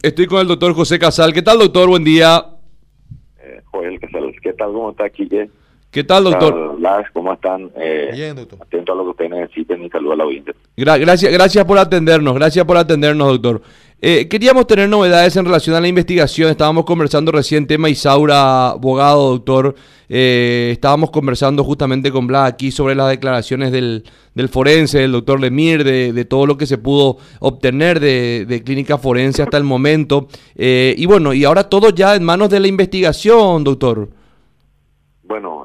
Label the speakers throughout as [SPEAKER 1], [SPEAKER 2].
[SPEAKER 1] Estoy con el doctor José Casal. ¿Qué tal, doctor? Buen día.
[SPEAKER 2] Eh, Joel Casal, ¿qué tal? ¿Cómo está aquí?
[SPEAKER 1] ¿Qué tal, doctor?
[SPEAKER 2] ¿cómo están? Eh, Bien, doctor. Atento a lo que ustedes necesiten y saludo a la audiencia.
[SPEAKER 1] gracias, gracias por atendernos, gracias por atendernos, doctor. Eh, queríamos tener novedades en relación a la investigación. Estábamos conversando recién tema Isaura, abogado, doctor. Eh, estábamos conversando justamente con Blas aquí sobre las declaraciones del, forense, del doctor Lemir, de, todo lo que se pudo obtener de, clínica forense hasta el momento. Eh, y bueno, y ahora todo ya en manos de la investigación, doctor.
[SPEAKER 2] Bueno,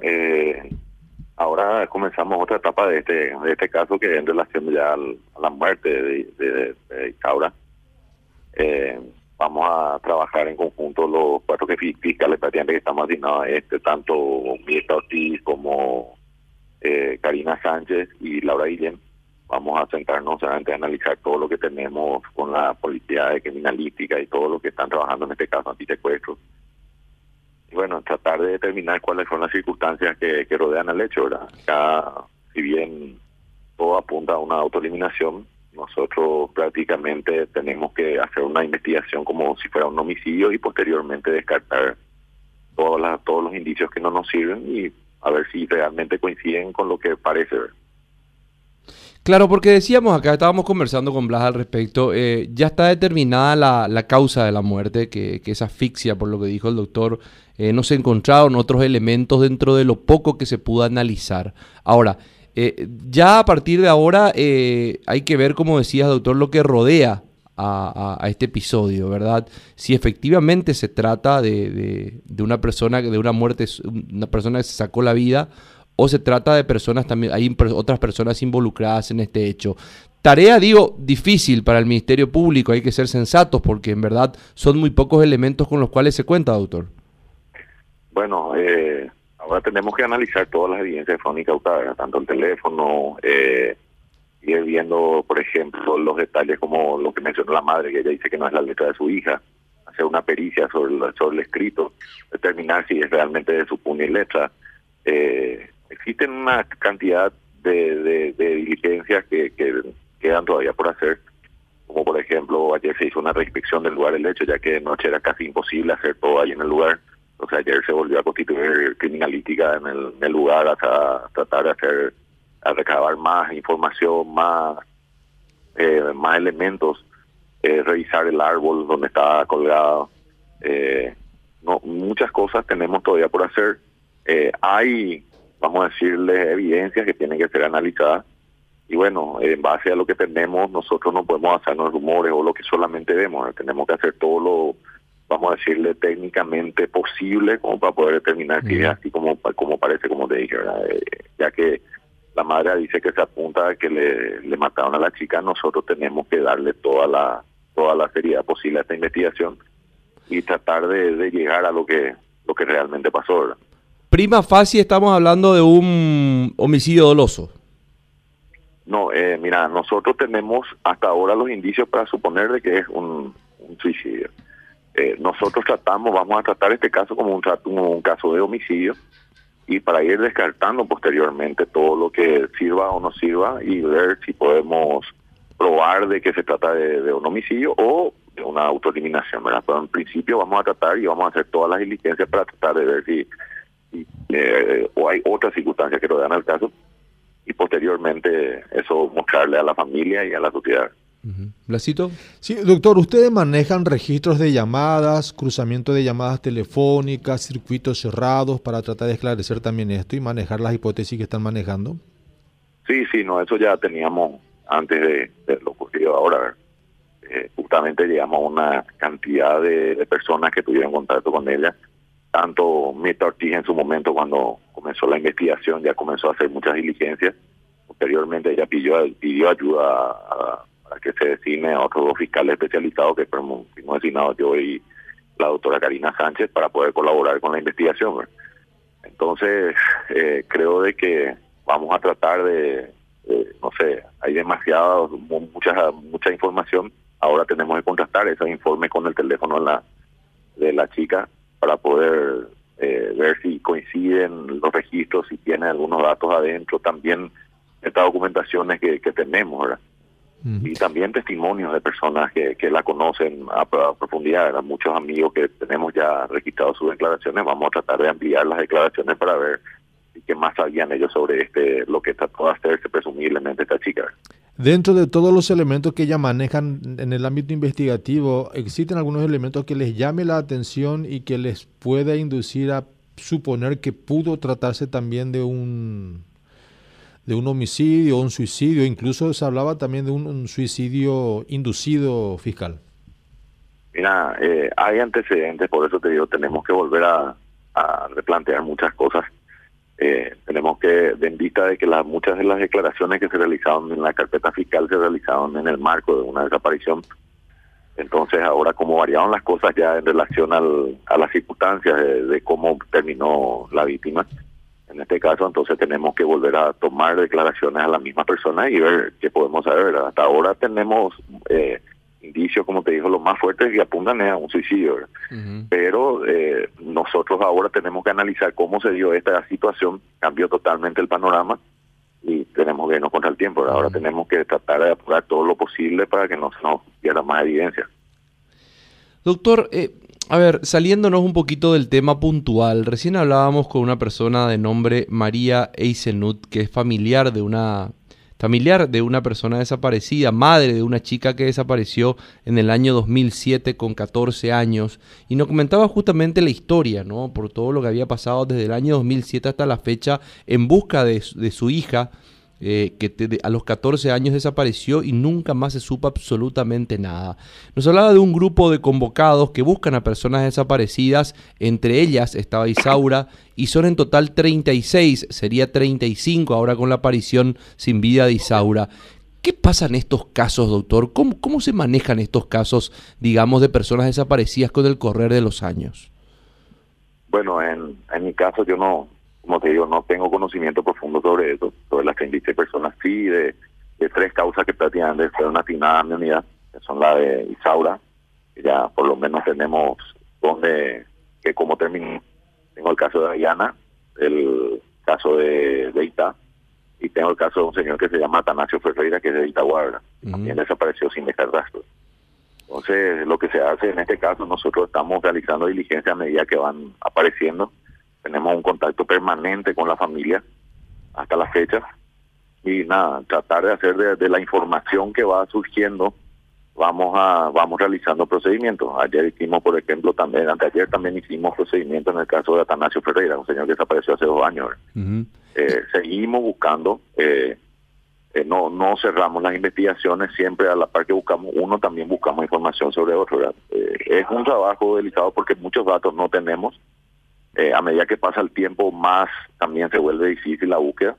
[SPEAKER 2] ahora comenzamos otra etapa de este, de este caso que en relación ya a la muerte de, de Isaura eh, vamos a trabajar en conjunto los cuatro fiscales prácticamente que estamos asignados este, tanto Mirta Ortiz como eh, Karina Sánchez y Laura Guillén. Vamos a sentarnos a analizar todo lo que tenemos con la policía criminalística y todo lo que están trabajando en este caso antisecuestro. Y bueno, tratar de determinar cuáles son las circunstancias que, que rodean al hecho, ¿verdad? Si bien todo apunta a una autoeliminación, nosotros prácticamente tenemos que hacer una investigación como si fuera un homicidio y posteriormente descartar todas las, todos los indicios que no nos sirven y a ver si realmente coinciden con lo que parece.
[SPEAKER 1] Claro, porque decíamos acá, estábamos conversando con Blas al respecto, eh, ya está determinada la, la, causa de la muerte, que, que, es asfixia, por lo que dijo el doctor. Eh, no se encontraron otros elementos dentro de lo poco que se pudo analizar. Ahora, eh, ya a partir de ahora eh, hay que ver, como decías, doctor, lo que rodea a, este episodio, ¿verdad? Si efectivamente se trata de, una persona, de una muerte, una persona que se sacó la vida, o se trata de personas también, hay otras personas involucradas en este hecho. Tarea, digo, difícil para el Ministerio Público, hay que ser sensatos porque en verdad son muy pocos elementos con los cuales se cuenta, doctor.
[SPEAKER 2] Bueno, eh, Ahora tenemos que analizar todas las evidencias que fueron incautadas, tanto el teléfono, eh, ir viendo, por ejemplo, los detalles como lo que mencionó la madre, que ella dice que no es la letra de su hija, hacer una pericia sobre, sobre el escrito, determinar si es realmente de su puño y letra. Eh, existen una cantidad de, diligencias que, que quedan todavía por hacer, como por ejemplo, ayer se hizo una reinspección del lugar del hecho, ya que de noche era casi imposible hacer todo ahí en el lugar o sea, ayer se volvió a constituir criminalística en el, lugar hasta tratar de hacer, a recabar más información, más, eh, más elementos, eh, revisar el árbol donde estaba colgado. Eh, no, muchas cosas tenemos todavía por hacer. hay, vamos a decirle, evidencias que tienen que ser analizadas. Y bueno, en base a lo que tenemos, nosotros no podemos hacernos rumores o lo que solamente vemos. Tenemos que hacer todo lo vamos a decirle, técnicamente posible como para poder determinar si es así como, como parece, como te dije, eh, ya que la madre dice que se apunta a que le, le mataron a la chica, nosotros tenemos que darle toda la toda la seriedad posible a esta investigación y tratar de, llegar a lo que lo que realmente pasó.
[SPEAKER 1] Prima facie estamos hablando de un homicidio doloso.
[SPEAKER 2] No, eh, mira, nosotros tenemos hasta ahora los indicios para suponer de que es un suicidio. Eh, nosotros tratamos, vamos a tratar este caso como un, un caso de homicidio y para ir descartando posteriormente todo lo que sirva o no sirva y ver si podemos probar de que se trata de, un homicidio o de una autoeliminación, ¿verdad? Pero en principio vamos a tratar y vamos a hacer todas las diligencias para tratar de ver si, eh, o hay otras circunstancias que rodean al caso y posteriormente eso mostrarle a la familia y a la sociedad.
[SPEAKER 1] ¿Blasito?
[SPEAKER 3] Sí, doctor, ustedes manejan registros de llamadas, cruzamiento de llamadas telefónicas, circuitos cerrados para tratar de esclarecer también esto y manejar las hipótesis que están manejando.
[SPEAKER 2] Sí, sí, no, eso ya teníamos antes de, lo ocurrido ahora. Eh, justamente llegamos a una cantidad de, personas que tuvieron contacto con ella. Tanto Mita Ortiz en su momento cuando comenzó la investigación ya comenzó a hacer muchas diligencias. Posteriormente ella pidió, pidió ayuda a que se designe a otros dos fiscales especializados que fuimos designados yo y la doctora Karina Sánchez para poder colaborar con la investigación. Entonces, eh, creo de que vamos a tratar de, no sé, hay demasiada, mucha, mucha información. Ahora tenemos que contrastar esos informes con el teléfono de la, de la chica para poder eh, ver si coinciden los registros, si tiene algunos datos adentro, también estas documentaciones que, que tenemos, ¿verdad? Y también testimonios de personas que, que la conocen a, profundidad. Muchos amigos que tenemos ya registrados sus declaraciones, vamos a tratar de ampliar las declaraciones para ver qué más sabían ellos sobre este lo que trató de hacerse presumiblemente esta chica.
[SPEAKER 3] Dentro de todos los elementos que ella manejan en el ámbito investigativo, ¿existen algunos elementos que les llame la atención y que les pueda inducir a suponer que pudo tratarse también de un de un homicidio, un suicidio, incluso se hablaba también de un, suicidio inducido fiscal.
[SPEAKER 2] Mira, eh, hay antecedentes, por eso te digo, tenemos que volver a, replantear muchas cosas. Eh, tenemos que, en vista de que las, muchas de las declaraciones que se realizaron en la carpeta fiscal se realizaron en el marco de una desaparición, entonces ahora como variaron las cosas ya en relación al, a las circunstancias de cómo terminó la víctima, en este caso, entonces tenemos que volver a tomar declaraciones a la misma persona y ver qué podemos saber. Hasta ahora tenemos eh, indicios, como te dijo, los más fuertes que apuntan a un suicidio. Pero eh, nosotros ahora tenemos que analizar cómo se dio esta situación, cambió totalmente el panorama y tenemos que irnos contra el tiempo. Ahora tenemos que tratar de apurar todo lo posible para que no se nos pierda más evidencia.
[SPEAKER 1] Doctor, eh, a ver, saliéndonos un poquito del tema puntual, recién hablábamos con una persona de nombre María Eisenut, que es familiar de una familiar de una persona desaparecida, madre de una chica que desapareció en el año 2007 con 14 años, y nos comentaba justamente la historia, ¿no? Por todo lo que había pasado desde el año 2007 hasta la fecha en busca de, de su hija, eh, que a los 14 años desapareció y nunca más se supo absolutamente nada. Nos hablaba de un grupo de convocados que buscan a personas desaparecidas, entre ellas estaba Isaura, y son en total 36, sería 35 ahora con la aparición sin vida de Isaura. ¿Qué pasa en estos casos, doctor? ¿Cómo, cómo se manejan estos casos, digamos, de personas desaparecidas con el correr de los años?
[SPEAKER 2] Bueno, en, en mi caso yo no, como te digo, no tengo conocimiento profundo sobre eso, sobre las 36 personas, sí, de, tres causas que prácticamente fueron asignadas a mi unidad, que son la de Isaura, que ya por lo menos tenemos donde, que como terminó, tengo el caso de Diana, el caso de, de Ita, y tengo el caso de un señor que se llama Atanasio Ferreira, que es de Itaguarda, también desapareció sin dejar rastro. Entonces, lo que se hace en este caso, nosotros estamos realizando diligencia a medida que van apareciendo tenemos un contacto permanente con la familia hasta la fecha y nada, tratar de hacer de, la información que va surgiendo, vamos a vamos realizando procedimientos. Ayer hicimos, por ejemplo, también, anteayer también hicimos procedimientos en el caso de Atanasio Ferreira, un señor que desapareció hace dos años. Eh, seguimos buscando, eh, eh, no no cerramos las investigaciones, siempre a la par que buscamos uno, también buscamos información sobre otro. es un trabajo delicado porque muchos datos no tenemos eh, a medida que pasa el tiempo, más también se vuelve difícil la búsqueda.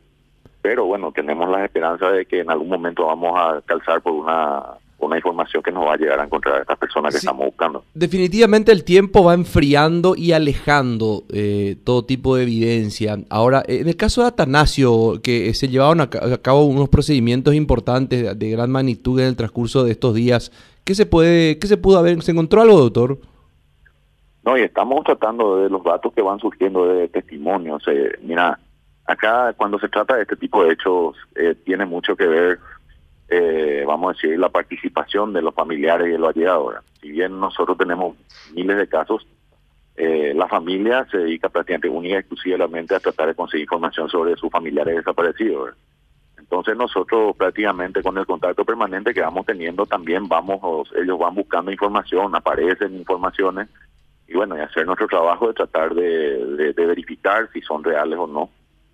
[SPEAKER 2] Pero bueno, tenemos la esperanza de que en algún momento vamos a calzar por una, una información que nos va a llegar a encontrar a estas personas que estamos buscando.
[SPEAKER 1] Definitivamente el tiempo va enfriando y alejando eh, todo tipo de evidencia. Ahora, en el caso de Atanasio, que se llevaron a, cabo unos procedimientos importantes de, gran magnitud en el transcurso de estos días, ¿qué se puede, qué se pudo haber? ¿Se encontró algo, doctor?
[SPEAKER 2] No, y estamos tratando de los datos que van surgiendo de testimonios. Eh, mira, acá cuando se trata de este tipo de hechos, eh, tiene mucho que ver, eh, vamos a decir, la participación de los familiares y de los allegados. Si bien nosotros tenemos miles de casos, la familia se dedica prácticamente única y exclusivamente a tratar de conseguir información sobre sus familiares desaparecidos. Entonces nosotros prácticamente con el contacto permanente que vamos teniendo también vamos, ellos van buscando información, aparecen informaciones y bueno, y hacer nuestro trabajo de tratar de, verificar si son reales o no.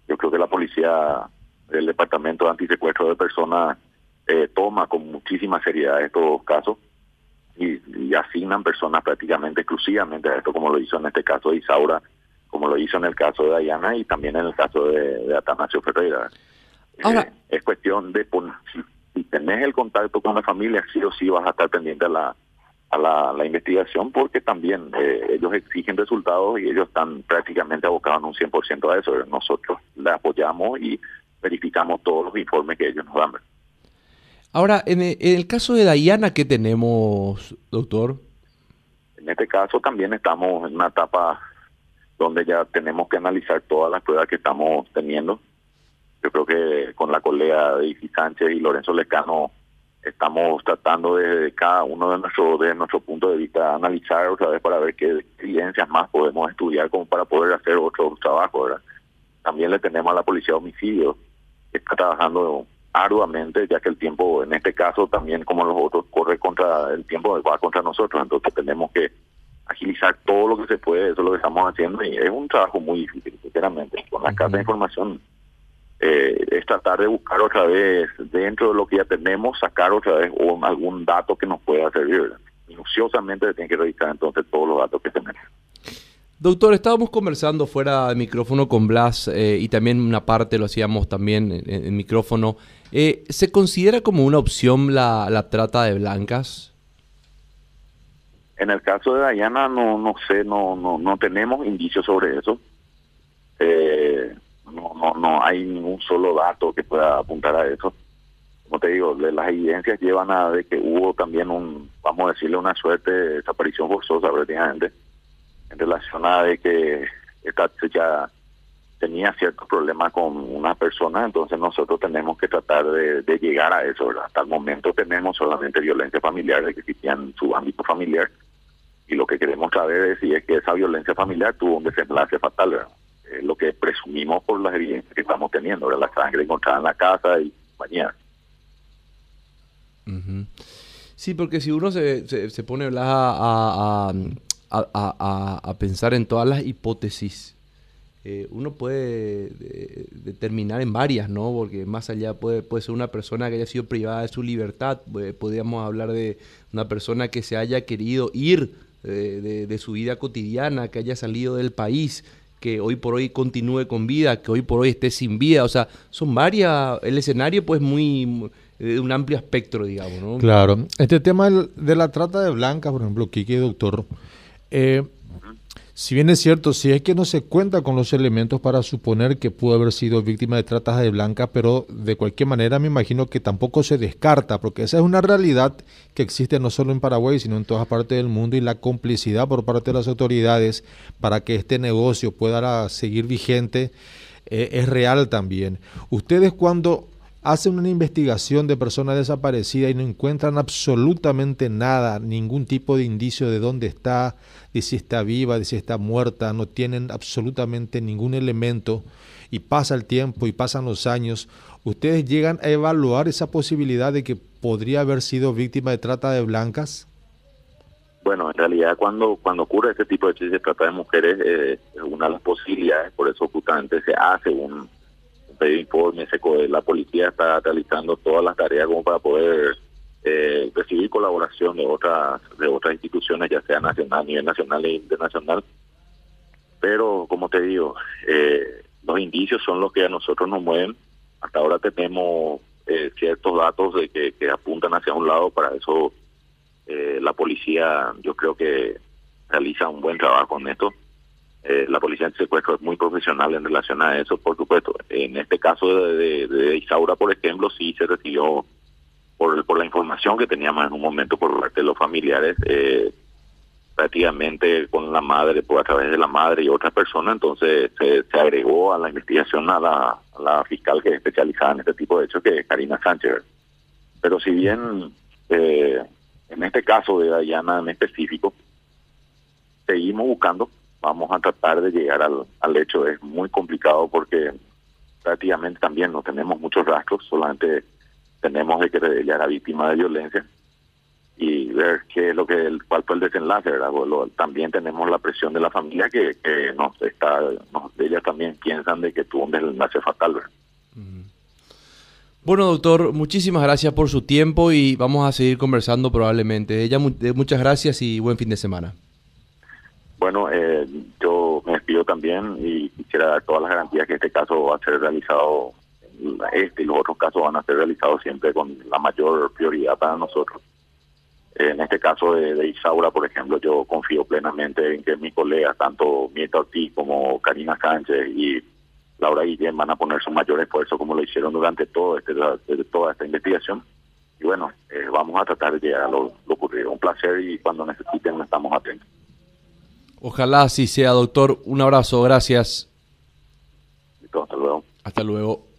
[SPEAKER 2] Yo creo que la policía del Departamento de Antisecuestro de Personas eh, toma con muchísima seriedad estos casos y, asignan personas prácticamente exclusivamente a esto, como lo hizo en este caso de Isaura, como lo hizo en el caso de Dayana y también en el caso de, Atanasio Ferreira. Eh, es cuestión de poner, si, si tenés el contacto con la familia, sí o sí vas a estar pendiente a la a la, investigación porque también eh, ellos exigen resultados y ellos están prácticamente abocados en un 100% a eso. Nosotros le apoyamos y verificamos todos los informes que ellos nos dan.
[SPEAKER 1] Ahora, en el, caso de Dayana, ¿qué tenemos, doctor?
[SPEAKER 2] En este caso también estamos en una etapa donde ya tenemos que analizar todas las pruebas que estamos teniendo. Yo creo que con la colega de Isi Sánchez y Lorenzo Lecano estamos tratando de cada uno de nuestros de nuestro punto de vista analizar otra vez para ver qué evidencias más podemos estudiar como para poder hacer otro trabajo ¿verdad? también le tenemos a la policía de homicidios que está trabajando arduamente ya que el tiempo en este caso también como los otros corre contra el tiempo va contra nosotros. Entonces tenemos que agilizar todo lo que se puede eso es lo que estamos haciendo y es un trabajo muy difícil sinceramente con la carta de información eh, es tratar de buscar otra vez dentro de lo que ya tenemos, sacar otra vez algún dato que nos pueda servir. Minuciosamente se tiene que revisar entonces todos los datos que tenemos.
[SPEAKER 1] Doctor, estábamos conversando fuera de micrófono con Blas eh, y también una parte lo hacíamos también en, micrófono. Eh, ¿Se considera como una opción la, la trata de blancas?
[SPEAKER 2] En el caso de Dayana no no sé, no no no tenemos indicios sobre eso. Eh, no, no, no hay ningún solo dato que pueda apuntar a eso. Como te digo, las evidencias llevan a de que hubo también un, vamos a decirle, una suerte de desaparición forzosa prácticamente, en relación a de que esta ya tenía ciertos problemas con una persona, entonces nosotros tenemos que tratar de, llegar a eso. Hasta el momento tenemos solamente violencia familiar que existía en su ámbito familiar y lo que queremos saber es si es que esa violencia familiar tuvo un desenlace fatal. ¿verdad? Eh, lo que presumimos por las evidencias que estamos teniendo, de la sangre encontrada en la casa y mañana.
[SPEAKER 1] Sí, porque si uno se, se, pone a, a, a, pensar en todas las hipótesis, eh, uno puede determinar en varias, ¿no? Porque más allá puede, puede ser una persona que haya sido privada de su libertad, eh, podríamos hablar de una persona que se haya querido ir de, de, su vida cotidiana, que haya salido del país, que hoy por hoy continúe con vida, que hoy por hoy esté sin vida. O sea, son varias, el escenario pues muy de un amplio espectro, digamos. ¿no?
[SPEAKER 3] Claro. Este tema de la trata de blancas, por ejemplo, Kiki, doctor, eh, si bien es cierto, si es que no se cuenta con los elementos para suponer que pudo haber sido víctima de tratas de blanca, pero de cualquier manera me imagino que tampoco se descarta, porque esa es una realidad que existe no solo en Paraguay, sino en todas partes del mundo y la complicidad por parte de las autoridades para que este negocio pueda seguir vigente eh, es real también. Ustedes cuando hacen una investigación de personas desaparecidas y no encuentran absolutamente nada, ningún tipo de indicio de dónde está, de si está viva, de si está muerta, no tienen absolutamente ningún elemento y pasa el tiempo y pasan los años, ¿ustedes llegan a evaluar esa posibilidad de que podría haber sido víctima de trata de blancas?
[SPEAKER 2] Bueno, en realidad cuando cuando ocurre este tipo de de trata de mujeres eh, es una de las posibilidades, por eso justamente se hace un pedir informe, la policía está realizando todas las tareas como para poder eh, recibir colaboración de otras de otras instituciones, ya sea nacional, a nivel nacional e internacional. Pero, como te digo, eh, los indicios son los que a nosotros nos mueven. Hasta ahora tenemos eh, ciertos datos de que, que, apuntan hacia un lado, para eso la policía yo creo que realiza un buen trabajo en esto. Eh, la policía de secuestro es muy profesional en relación a eso, por supuesto. En este caso de, Isaura, por ejemplo, sí se recibió por, por la información que teníamos en un momento por parte de los familiares, eh, prácticamente con la madre, por a través de la madre y otra persona, entonces se, agregó a la investigación a la, fiscal que es especializada en este tipo de hechos, que es Karina Sánchez. Pero si bien eh, en este caso de Dayana en específico, seguimos buscando vamos a tratar de llegar al, al hecho. Es muy complicado porque prácticamente también no tenemos muchos rastros, solamente tenemos de que ella era víctima de violencia y ver qué es lo que cuál fue el desenlace, ¿verdad? también tenemos la presión de la familia que, que nos está, nos, ellas también piensan de que tuvo un desenlace fatal, ¿verdad?
[SPEAKER 1] Bueno, doctor, muchísimas gracias por su tiempo y vamos a seguir conversando probablemente. Ella, muchas gracias y buen fin de semana.
[SPEAKER 2] Bueno, eh, yo me despido también y quisiera dar todas las garantías que este caso va a ser realizado, este y los otros casos van a ser realizados siempre con la mayor prioridad para nosotros. En este caso de, Isaura, por ejemplo, yo confío plenamente en que mis colegas, tanto Mieta Ortiz como Karina Sánchez y Laura Guillén, van a poner su mayor esfuerzo como lo hicieron durante todo este, toda esta investigación. Y bueno, eh, vamos a tratar de llegar a lo, lo ocurrido. Un placer y cuando necesiten estamos atentos.
[SPEAKER 1] Ojalá así sea, doctor. Un abrazo, gracias.
[SPEAKER 2] hasta luego.
[SPEAKER 1] Hasta luego.